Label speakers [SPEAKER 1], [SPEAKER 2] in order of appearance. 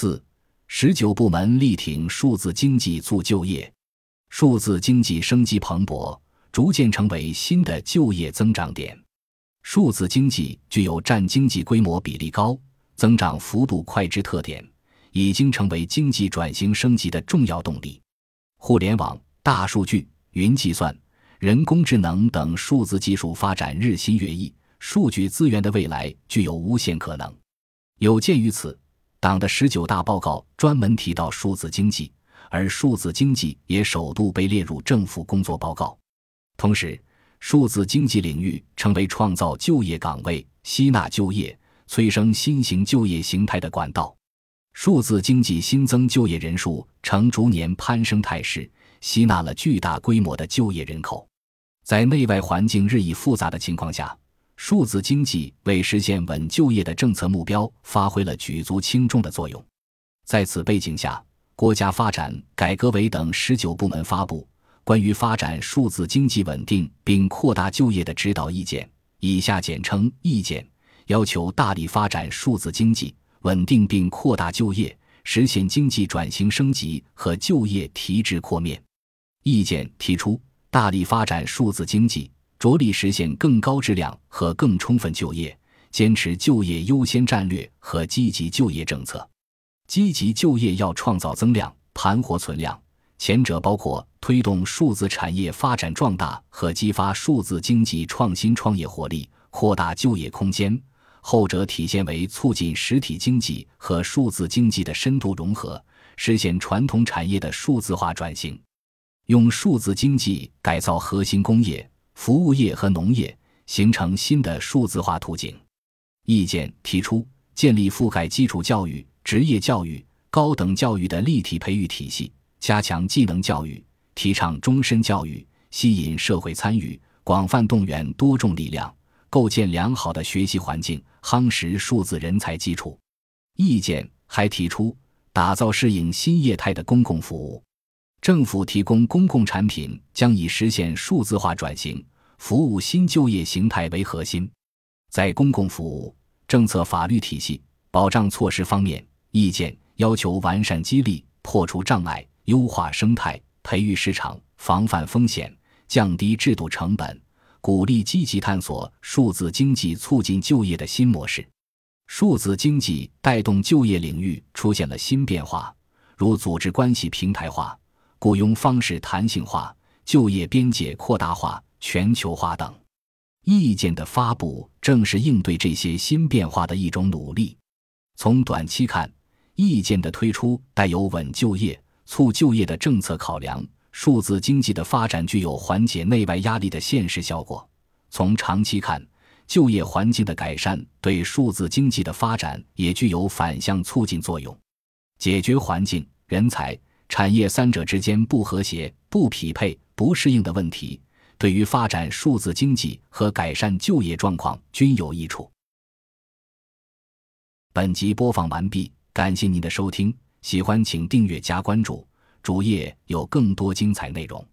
[SPEAKER 1] 四、十九部门力挺数字经济促就业，数字经济生机蓬勃，逐渐成为新的就业增长点。数字经济具有占经济规模比例高、增长幅度快之特点，已经成为经济转型升级的重要动力。互联网、大数据、云计算、人工智能等数字技术发展日新月异，数据资源的未来具有无限可能。有鉴于此，党的十九大报告专门提到数字经济，而数字经济也首度被列入政府工作报告。同时，数字经济领域成为创造就业岗位、吸纳就业、催生新型就业形态的管道。数字经济新增就业人数呈逐年攀升态势，吸纳了巨大规模的就业人口。在内外环境日益复杂的情况下，数字经济为实现稳就业的政策目标发挥了举足轻重的作用。在此背景下，国家发展改革委等十九部门发布关于发展数字经济稳定并扩大就业的指导意见（以下简称意见），要求大力发展数字经济，稳定并扩大就业，实现经济转型升级和就业提质扩面。意见提出，大力发展数字经济。着力实现更高质量和更充分就业，坚持就业优先战略和积极就业政策。积极就业要创造增量、盘活存量，前者包括推动数字产业发展壮大和激发数字经济创新创业活力，扩大就业空间；后者体现为促进实体经济和数字经济的深度融合，实现传统产业的数字化转型，用数字经济改造核心工业。服务业和农业形成新的数字化途径。意见提出，建立覆盖基础教育、职业教育、高等教育的立体培育体系，加强技能教育，提倡终身教育，吸引社会参与，广泛动员多种力量，构建良好的学习环境，夯实数字人才基础。意见还提出，打造适应新业态的公共服务。政府提供公共产品将以实现数字化转型、服务新就业形态为核心。在公共服务、政策、法律体系、保障措施方面，意见要求完善激励、破除障碍、优化生态、培育市场、防范风险、降低制度成本，鼓励积极探索数字经济促进就业的新模式。数字经济带动就业领域出现了新变化，如组织关系平台化。雇佣方式弹性化、就业边界扩大化、全球化等意见的发布，正是应对这些新变化的一种努力。从短期看，意见的推出带有稳就业、促就业的政策考量；数字经济的发展具有缓解内外压力的现实效果。从长期看，就业环境的改善对数字经济的发展也具有反向促进作用，解决环境、人才。产业三者之间不和谐、不匹配、不适应的问题，对于发展数字经济和改善就业状况均有益处。本集播放完毕，感谢您的收听，喜欢请订阅加关注，主页有更多精彩内容。